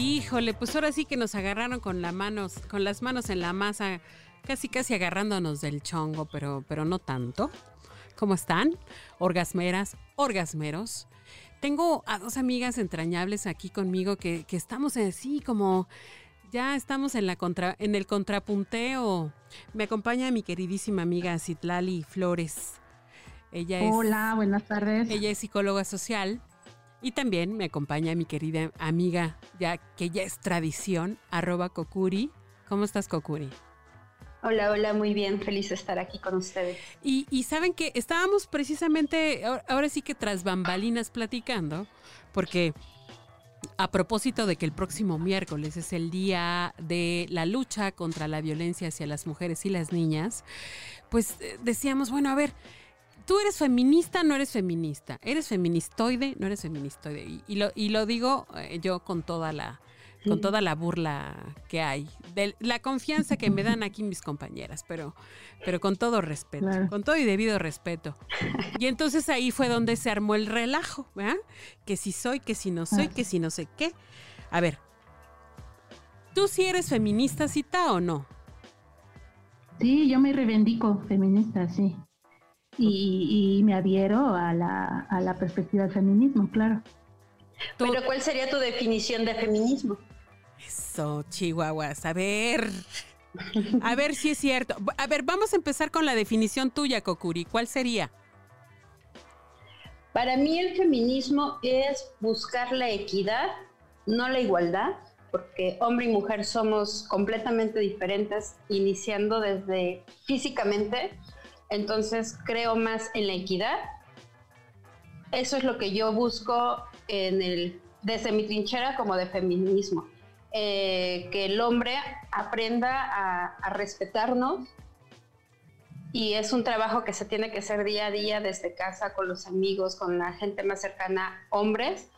Híjole, pues ahora sí que nos agarraron con las manos, con las manos en la masa, casi casi agarrándonos del chongo, pero, pero no tanto. ¿Cómo están? Orgasmeras, orgasmeros. Tengo a dos amigas entrañables aquí conmigo que, que estamos así como ya estamos en la contra, en el contrapunteo. Me acompaña mi queridísima amiga Citlali Flores. Ella es, Hola, buenas tardes. ella es psicóloga social. Y también me acompaña mi querida amiga, ya que ya es tradición, arroba Kokuri. ¿Cómo estás, Kokuri? Hola, hola, muy bien, feliz de estar aquí con ustedes. Y, y saben que estábamos precisamente, ahora, sí que tras bambalinas platicando, porque a propósito de que el próximo miércoles es el día de la lucha contra la violencia hacia las mujeres y las niñas, pues eh, decíamos, bueno, a ver, tú eres feminista, no eres feminista, eres feministoide, no eres feministoide. Y, y lo, y lo digo eh, yo con toda la con toda la burla que hay, de la confianza que me dan aquí mis compañeras, pero, pero con todo respeto, Claro. con todo y debido respeto. Y entonces ahí fue donde se armó el relajo, ¿verdad? Que si soy, que si no soy, que si no sé qué. A ver, ¿tú sí eres feminista, Cita, o no? Sí, yo me reivindico feminista, sí. Y, y me adhiero a la, a la perspectiva del feminismo, claro. Tú- Pero ¿cuál sería tu definición de feminismo? Eso, Chihuahuas. A ver. A ver si es cierto. A ver, vamos a empezar con la definición tuya, Kokuri. ¿Cuál sería? Para mí el feminismo es buscar la equidad, no la igualdad, porque hombre y mujer somos completamente diferentes, iniciando desde físicamente, entonces creo más en la equidad. Eso es lo que yo busco en el, desde mi trinchera como de feminismo. Eh, que el hombre aprenda a, a respetarnos y es un trabajo que se tiene que hacer día a día desde casa, con los amigos, con la gente más cercana, hombres.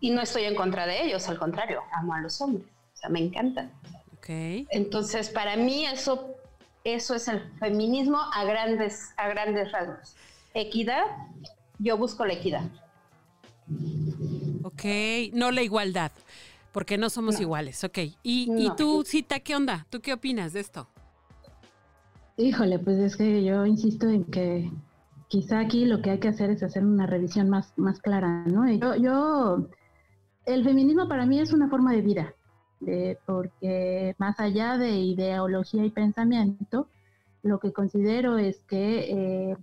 Y no estoy en contra de ellos, al contrario, amo a los hombres, o sea, me encantan. Ok. Entonces, para mí eso, eso es el feminismo a grandes, a grandes rasgos. Equidad, yo busco la equidad. Ok. No la igualdad. Porque no somos iguales. Ok. Y, y tú, Cita, ¿qué onda? ¿Tú qué opinas de esto? Híjole, pues es que yo insisto en que quizá aquí lo que hay que hacer es hacer una revisión más, más clara, ¿no? Yo, yo, el feminismo para mí es una forma de vida, de, porque más allá de ideología y pensamiento, lo que considero es que eh,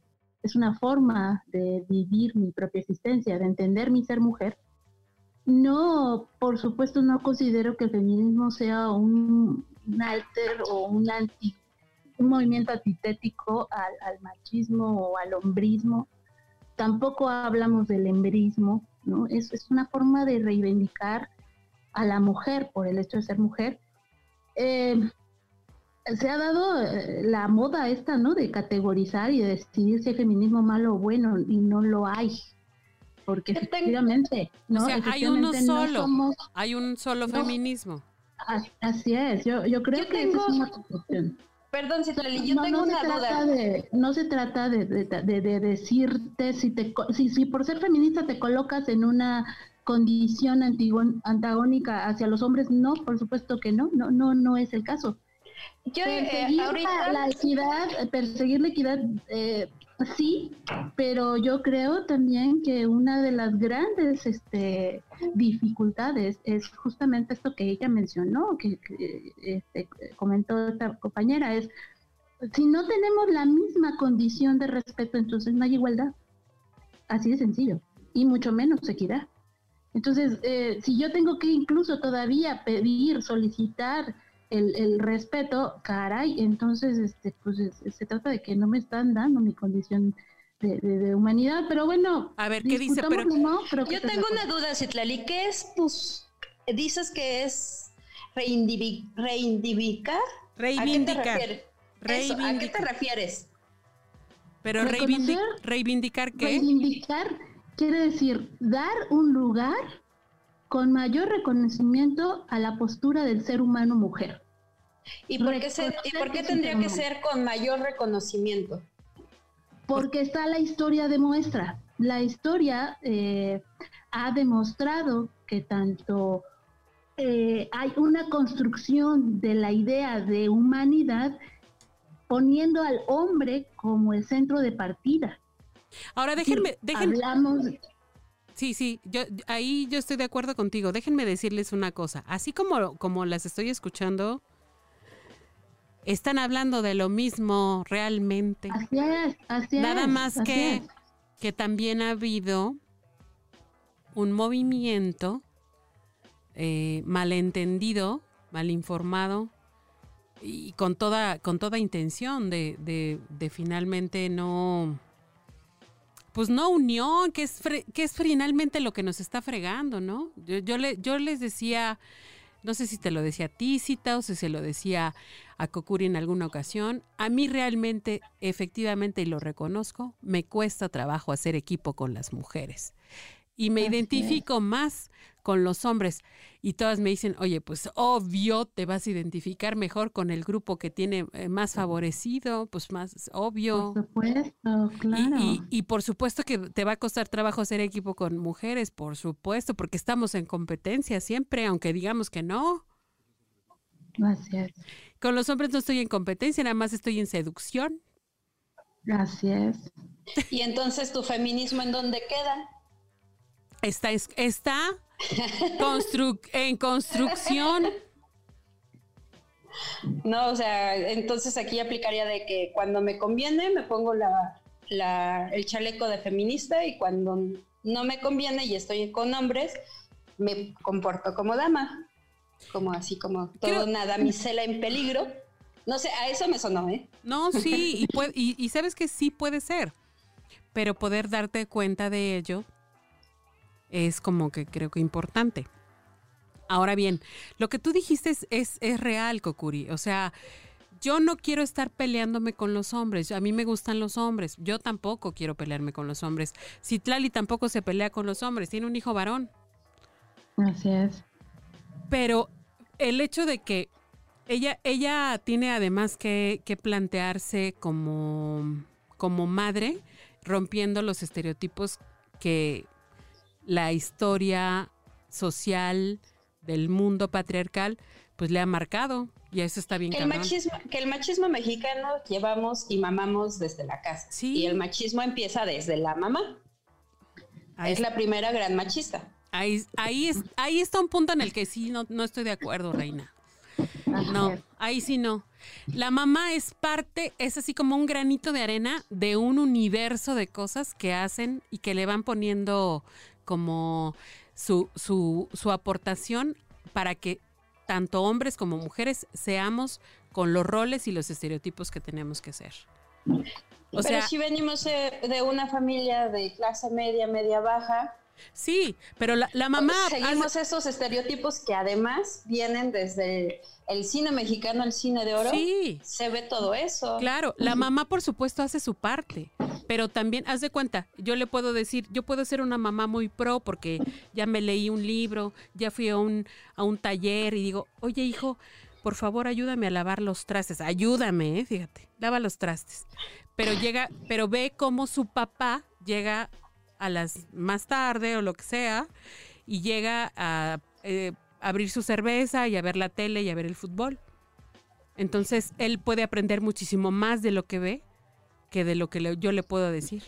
es una forma de vivir mi propia existencia, de entender mi ser mujer. No, por supuesto, no considero que el feminismo sea un, un alter o un anti un movimiento antitético al, al machismo o al hombrismo. Tampoco hablamos del embrismo, ¿no? Es, es una forma de reivindicar a la mujer por el hecho de ser mujer. Eh, se ha dado eh, la moda esta, ¿no? De categorizar y de decidir si hay feminismo malo o bueno, y no lo hay. Porque efectivamente, ¿no? o sea, hay uno no solo. somos- Hay un solo No. feminismo. as- así es, yo, yo creo Yo que tengo- esa es una concepción. Perdón, Citlali, yo no, tengo una trata duda. de, no se trata de, de- de- de decirte si te si, si por ser feminista te colocas en una condición antagónica hacia los hombres, no, por supuesto que no, no, no, no es el caso. Yo eh, Perseguir ahorita la, la equidad, eh, perseguir la equidad, eh, sí, pero yo creo también que una de las grandes este, dificultades es justamente esto que ella mencionó, que, que, este, comentó esta compañera, es si no tenemos la misma condición de respeto, entonces no hay igualdad. Así de sencillo, y mucho menos equidad. Entonces, eh, si yo tengo que incluso todavía pedir, solicitar el, el respeto, caray, entonces este, pues es- se trata de que no me están dando mi condición de, humanidad, pero bueno. A ver, ¿qué dice? Pero, yo tengo una duda, Citlali, ¿qué es, pues, dices que es reivindicar? Reivindicar. ¿A qué te refieres? Pero reivindicar, reivindicar qué? Reivindicar quiere decir dar un lugar con mayor reconocimiento a la postura del ser humano mujer. ¿Y por qué, ¿y por qué tendría que ser con mayor reconocimiento? Porque está la historia demuestra. La historia eh, ha demostrado que tanto eh, hay una construcción de la idea de humanidad poniendo al hombre como el centro de partida. Ahora déjenme, déjenme. Hablamos. Sí, sí, yo ahí yo estoy de acuerdo contigo. Déjenme decirles una cosa. Así como, como las estoy escuchando, están hablando de lo mismo realmente. Así es, así es. Nada más que, que también ha habido un movimiento eh, malentendido, mal informado, y con toda, con toda intención de, de, finalmente no, pues no unión, que es, que es finalmente lo que nos está fregando, ¿no? Yo, yo, le, yo les decía, no sé si te lo decía a ti, Cita, o si se lo decía a Kokuri en alguna ocasión, a mí realmente, efectivamente, y lo reconozco, me cuesta trabajo hacer equipo con las mujeres. Y me identifico más con los hombres y todas me dicen, oye, pues obvio te vas a identificar mejor con el grupo que tiene eh, más favorecido, pues más obvio. Por supuesto, claro. Y, por supuesto que te va a costar trabajo hacer equipo con mujeres, por supuesto, porque estamos en competencia siempre, aunque digamos que no. Gracias. Con los hombres no estoy en competencia, nada más estoy en seducción. Gracias. ¿Y entonces tu feminismo en dónde queda? Está, está en construcción. No, o sea, entonces aquí aplicaría de que cuando me conviene me pongo la, el chaleco de feminista y cuando no me conviene y estoy con hombres, me comporto como dama. Como así, como todo una damisela en peligro. No sé, a eso me sonó, ¿eh? No, sí, y, y sabes que sí puede ser, pero poder darte cuenta de ello es como que creo que importante. Ahora bien, lo que tú dijiste es, es, real, Kokuri. O sea, yo no quiero estar peleándome con los hombres. A mí me gustan los hombres. Yo tampoco quiero pelearme con los hombres. Citlali tampoco se pelea con los hombres. Tiene un hijo varón. Así es. Pero el hecho de que ella, ella tiene además que, que plantearse como, como madre, rompiendo los estereotipos que la historia social del mundo patriarcal, pues le ha marcado. Y eso está bien. Que el, machismo, que el machismo mexicano llevamos y mamamos desde la casa. Y el machismo empieza desde la mamá. es la primera gran machista. Ahí, ahí, es, ahí está un punto en el que sí, no, no estoy de acuerdo, Reina. No, ahí sí no. La mamá es parte, es así como un granito de arena de un universo de cosas que hacen y que le van poniendo como su, su, su aportación para que tanto hombres como mujeres seamos con los roles y los estereotipos que tenemos que ser. O Pero si venimos de una familia de clase media, media baja, Sí, pero la, mamá... Seguimos esos estereotipos que además vienen desde el cine mexicano, el cine de oro. Sí. Se ve todo eso. Claro, la mamá por supuesto hace su parte, pero también, haz de cuenta, yo le puedo decir, yo puedo ser una mamá muy pro porque ya me leí un libro, ya fui a un, a un taller y digo, oye hijo, por favor ayúdame a lavar los trastes, ayúdame, ¿eh? fíjate, lava los trastes. Pero llega, pero ve cómo su papá llega a las más tarde o lo que sea y llega a eh, abrir su cerveza y a ver la tele y a ver el fútbol. Entonces él puede aprender muchísimo más de lo que ve que de lo que yo le puedo decir.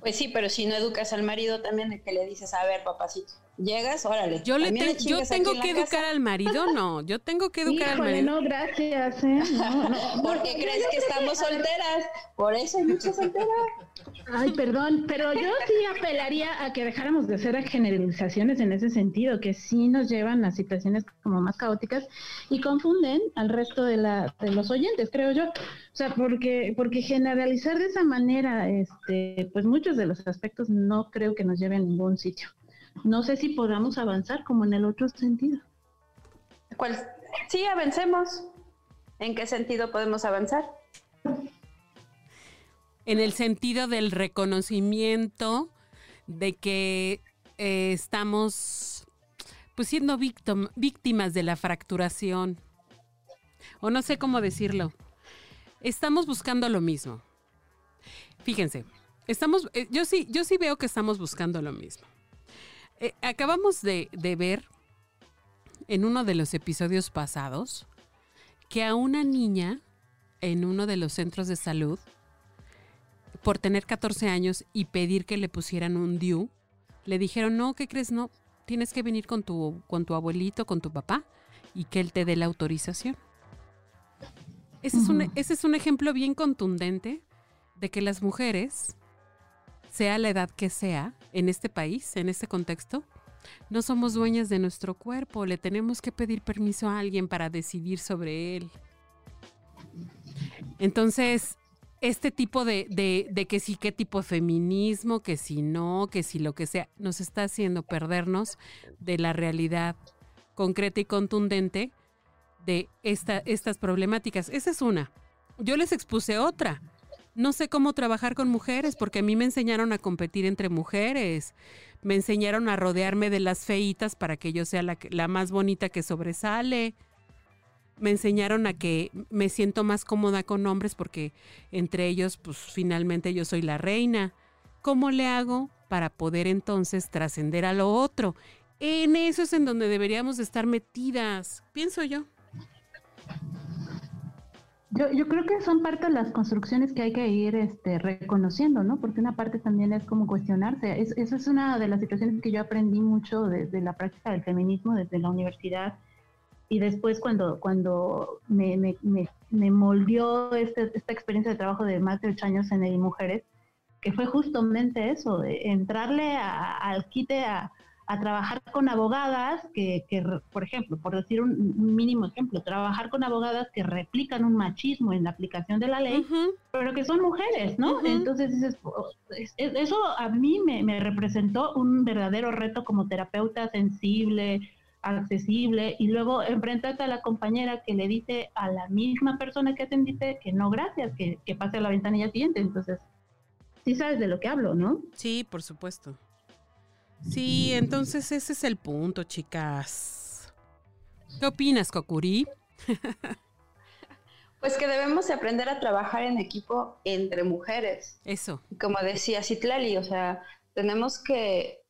Pues sí, pero si no educas al marido también de que le dices, a ver, papacito, Llegas, órale. Yo, le te- yo tengo que educar casa. al marido, no. Yo tengo que educar al Híjole, marido. no, gracias. ¿eh? No, no, ¿Por no, qué yo- crees que estamos solteras? Por eso hay muchas solteras. Ay, perdón, pero yo sí apelaría a que dejáramos de hacer generalizaciones en ese sentido, que sí nos llevan a situaciones como más caóticas y confunden al resto de, la, de los oyentes, creo yo. O sea, porque, porque generalizar de esa manera, este, pues muchos de los aspectos no creo que nos lleven a ningún sitio. No sé si podamos avanzar como en el otro sentido. ¿Cuál? Sí, avancemos. ¿En qué sentido podemos avanzar? En el sentido del reconocimiento de que eh, estamos pues siendo víctim- víctimas de la fracturación. O no sé cómo decirlo. Estamos buscando lo mismo. Fíjense, estamos, eh, yo sí, yo sí veo que estamos buscando lo mismo. Eh, acabamos de, de ver en uno de los episodios pasados que a una niña en uno de los centros de salud, por tener 14 años y pedir que le pusieran un DIU, le dijeron, no, ¿qué crees? No, tienes que venir con tu, con tu abuelito, con tu papá, y que él te dé la autorización. Ese, es un, ese es un ejemplo bien contundente de que las mujeres, sea la edad que sea, en este país, en este contexto, no somos dueñas de nuestro cuerpo, le tenemos que pedir permiso a alguien para decidir sobre él. Entonces, este tipo de, de, que sí, qué tipo de feminismo, que si no, que si lo que sea, nos está haciendo perdernos de la realidad concreta y contundente de esta, estas problemáticas. Esa es una. Yo les expuse otra. No sé cómo trabajar con mujeres porque a mí me enseñaron a competir entre mujeres. Me enseñaron a rodearme de las feitas para que yo sea la, más bonita que sobresale. Me enseñaron a que me siento más cómoda con hombres porque entre ellos, pues finalmente yo soy la reina. ¿Cómo le hago para poder entonces trascender a lo otro? En eso es en donde deberíamos de estar metidas, pienso yo. Yo, yo creo que son parte de las construcciones que hay que ir este, reconociendo, ¿no? Porque una parte también es como cuestionarse. Es, esa es una de las situaciones que yo aprendí mucho desde la práctica del feminismo, desde la universidad. Y después cuando, cuando me, me, me, me moldeó este, esta experiencia de trabajo de más de ocho años en el Mujeres, que fue justamente eso, de entrarle a- al quite a, a trabajar con abogadas que, que, por ejemplo, por decir un, un mínimo ejemplo, trabajar con abogadas que replican un machismo en la aplicación de la ley, pero que son mujeres, ¿no? Entonces, oh, es- es- eso a mí me, me representó un verdadero reto como terapeuta sensible, accesible, y luego enfrentarte a la compañera que le dice a la misma persona que atendiste que no, gracias, que, que pase a la ventanilla siguiente. Entonces, sí sabes de lo que hablo, ¿no? Sí, por supuesto. Sí, entonces ese es el punto, chicas. ¿Qué opinas, Kokuri? Pues que debemos de aprender a trabajar en equipo entre mujeres. Eso. Como decía Citlali, o sea, tenemos que,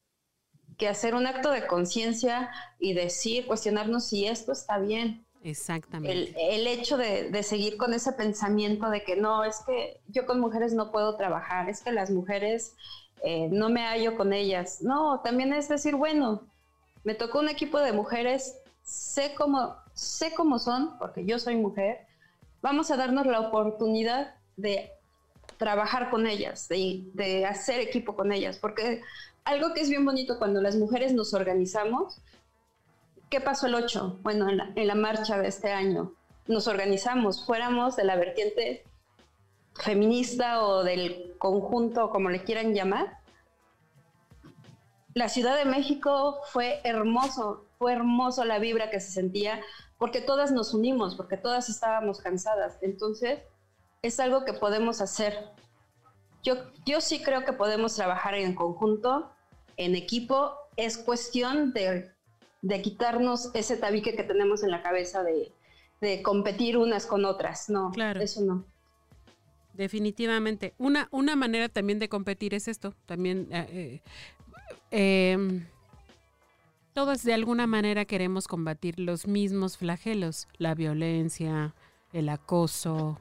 que hacer un acto de conciencia y decir, cuestionarnos si esto está bien. Exactamente. El, el hecho de, de seguir con ese pensamiento de que no, es que yo con mujeres no puedo trabajar, es que las mujeres eh, no me hallo con ellas. No, también es decir, bueno, me tocó un equipo de mujeres, sé cómo, sé cómo son, porque yo soy mujer, vamos a darnos la oportunidad de trabajar con ellas, de, de hacer equipo con ellas, porque algo que es bien bonito cuando las mujeres nos organizamos, ¿qué pasó el 8? Bueno, en la, en la marcha de este año, nos organizamos, fuéramos de la vertiente feminista o del conjunto, como le quieran llamar. La Ciudad de México fue hermoso, fue hermoso la vibra que se sentía, porque todas nos unimos, porque todas estábamos cansadas. Entonces, es algo que podemos hacer. Yo, yo sí creo que podemos trabajar en conjunto, en equipo. Es cuestión de, de quitarnos ese tabique que tenemos en la cabeza de, de competir unas con otras. No, Claro. eso no. Definitivamente. Una, una manera también de competir es esto. También eh, eh, em, todas de alguna manera queremos combatir los mismos flagelos. La violencia, el acoso,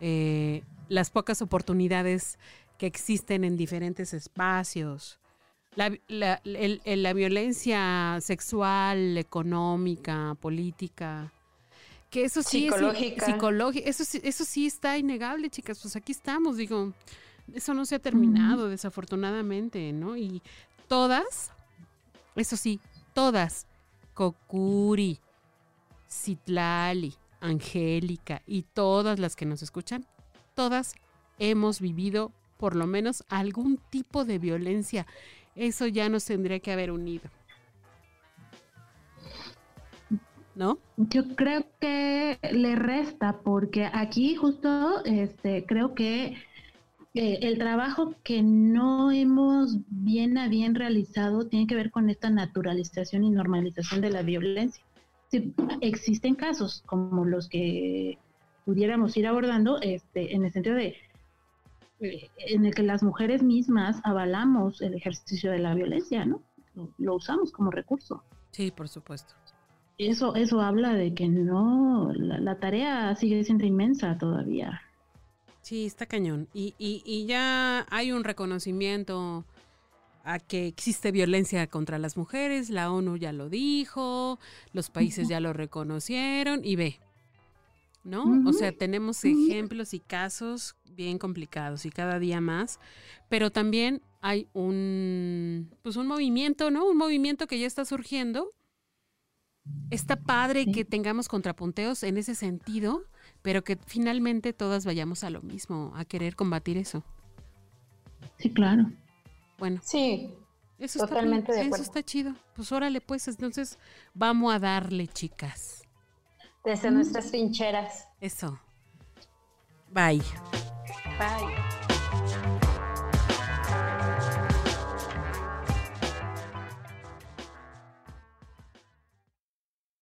eh, las pocas oportunidades que existen en diferentes espacios. La violencia sexual, económica, política, que eso sí Psicológica. es psicológica, eso eso sí está innegable, chicas, pues aquí estamos, digo, eso no se ha terminado desafortunadamente, ¿no? Y todas, eso sí, todas, Kokuri, Citlali, Angélica y todas las que nos escuchan, todas hemos vivido por lo menos algún tipo de violencia. Eso ya nos tendría que haber unido. ¿No? Yo creo que le resta porque aquí justo este creo que eh, el trabajo que no hemos bien a bien realizado tiene que ver con esta naturalización y normalización de la violencia. Sí, existen casos como los que pudiéramos ir abordando este, en el sentido de eh, en el que las mujeres mismas avalamos el ejercicio de la violencia, ¿no? Lo, lo usamos como recurso. Sí, por supuesto. Eso, eso habla de que no, la, la tarea sigue siendo inmensa todavía. Sí, está cañón. Y, y, y ya hay un reconocimiento a que existe violencia contra las mujeres, la ONU ya lo dijo, los países ya lo reconocieron y ve, ¿no? O sea, tenemos ejemplos y casos bien complicados y cada día más, pero también hay un, pues un movimiento, ¿no? Un movimiento que ya está surgiendo. Está padre Sí. que tengamos contrapunteos en ese sentido, pero que finalmente todas vayamos a lo mismo, a querer combatir eso. Sí, claro. Bueno, Sí, eso Totalmente está, de bien, eso acuerdo. está chido. Pues órale, pues entonces vamos a darle, chicas. desde nuestras trincheras. Eso. Bye. Bye.